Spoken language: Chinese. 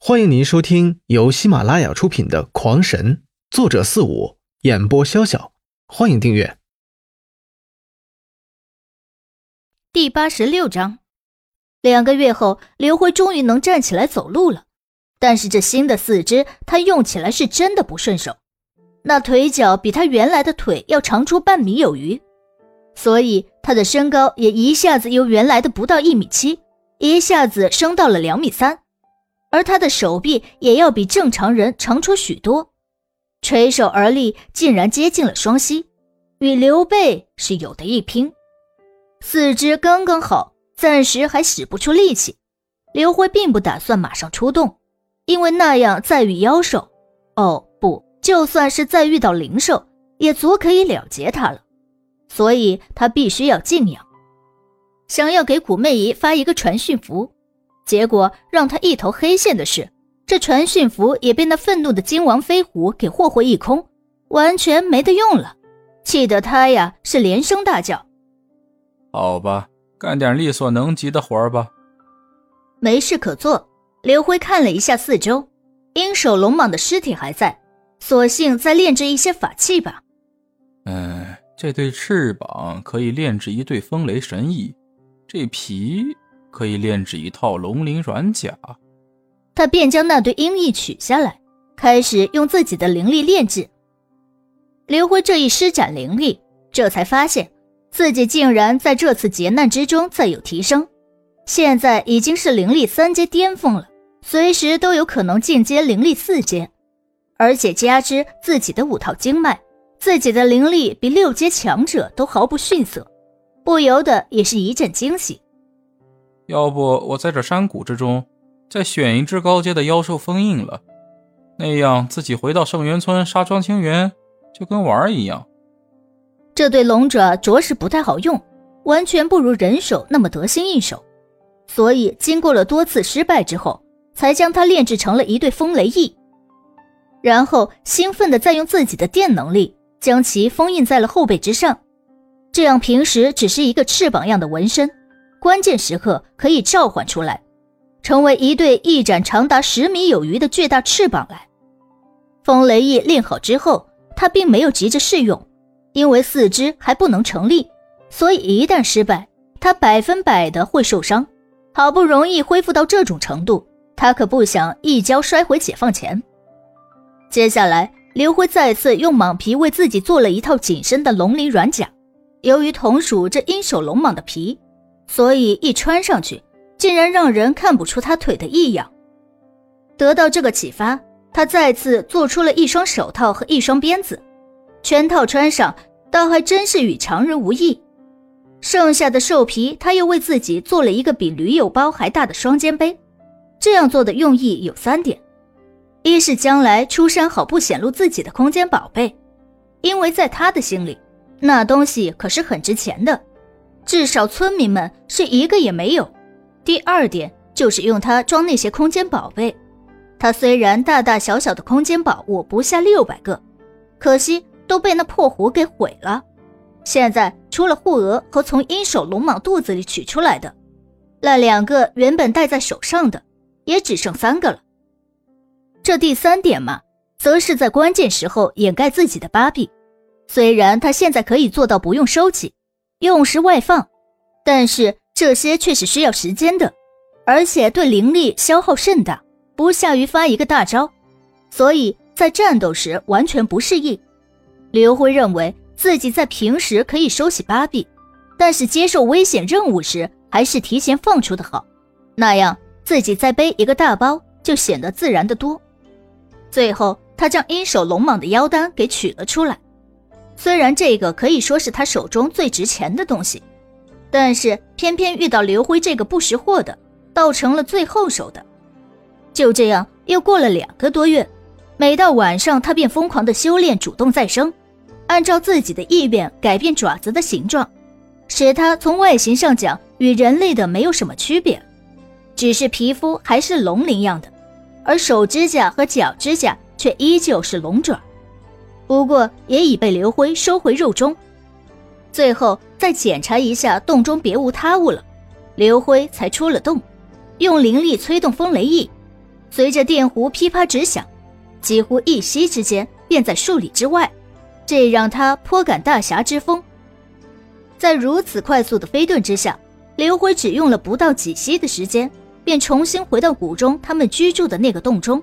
欢迎您收听由喜马拉雅出品的《狂神》，作者四五，演播潇潇。欢迎订阅。第八十六章，两个月后，刘辉终于能站起来走路了。但是这新的四肢，他用起来是真的不顺手。那腿脚比他原来的腿要长出半米有余，所以他的身高也一下子由原来的不到一米七，一下子升到了两米三。而他的手臂也要比正常人长出许多，垂手而立，竟然接近了双膝，与刘备是有的一拼。四肢刚刚好，暂时还使不出力气。刘辉并不打算马上出动，因为那样再遇妖兽，哦不，就算是再遇到灵兽，也足可以了结他了。所以他必须要静养，想要给古媚姨发一个传讯符。结果让他一头黑线的是，这传讯符也被那愤怒的金王飞虎给霍霍一空，完全没得用了，气得他呀是连声大叫：“好吧，干点力所能及的活儿吧。”没事可做，刘辉看了一下四周，鹰首龙蟒的尸体还在，索性再炼制一些法器吧。嗯，这对翅膀可以炼制一对风雷神翼，这皮。可以炼制一套龙鳞软甲，他便将那对鹰翼取下来，开始用自己的灵力炼制。刘辉这一施展灵力，这才发现自己竟然在这次劫难之中再有提升，现在已经是灵力三阶巅峰了，随时都有可能进阶灵力四阶，而且加之自己的五套经脉，自己的灵力比六阶强者都毫不逊色，不由得也是一阵惊喜。要不我在这山谷之中，再选一只高阶的妖兽封印了，那样自己回到圣元村杀庄清源，就跟玩儿一样。这对龙爪着实不太好用，完全不如人手那么得心应手，所以经过了多次失败之后，才将它炼制成了一对风雷翼，然后兴奋的再用自己的电能力将其封印在了后背之上，这样平时只是一个翅膀样的纹身。关键时刻可以召唤出来，成为一对翼展长达十米有余的巨大翅膀来。风雷翼练好之后，他并没有急着试用，因为四肢还不能成立，所以一旦失败，他百分百的会受伤。好不容易恢复到这种程度，他可不想一跤摔回解放前。接下来，刘辉再次用蟒皮为自己做了一套紧身的龙鳞软甲，由于同属这鹰首龙蟒的皮。所以一穿上去，竟然让人看不出他腿的异样。得到这个启发，他再次做出了一双手套和一双鞭子，全套穿上，倒还真是与常人无异。剩下的兽皮，他又为自己做了一个比驴友包还大的双肩背。这样做的用意有三点：一是将来出山好不显露自己的空间宝贝，因为在他的心里，那东西可是很值钱的。至少村民们是一个也没有。第二点就是用它装那些空间宝贝。它虽然大大小小的空间宝物不下六百个，可惜都被那破壶给毁了。现在除了护额和从鹰首龙蟒肚子里取出来的那两个原本戴在手上的，也只剩三个了。这第三点嘛，则是在关键时候掩盖自己的八臂。虽然他现在可以做到不用收起。用时外放，但是这些却是需要时间的，而且对灵力消耗甚大，不下于发一个大招，所以在战斗时完全不适应。刘辉认为自己在平时可以收起八臂，但是接受危险任务时还是提前放出的好，那样自己再背一个大包就显得自然的多。最后，他将鹰首龙蟒的腰丹给取了出来。虽然这个可以说是他手中最值钱的东西，但是偏偏遇到刘辉这个不识货的，倒成了最后手的。就这样，又过了两个多月，每到晚上，他便疯狂的修炼，主动再生，按照自己的意愿改变爪子的形状，使它从外形上讲与人类的没有什么区别，只是皮肤还是龙鳞样的，而手指甲和脚指甲却依旧是龙爪。不过也已被刘辉收回肉中，最后再检查一下洞中别无他物了，刘辉才出了洞，用灵力催动风雷翼，随着电弧噼啪直响，几乎一息之间便在数里之外，这让他颇感大侠之风。在如此快速的飞遁之下，刘辉只用了不到几息的时间，便重新回到谷中他们居住的那个洞中。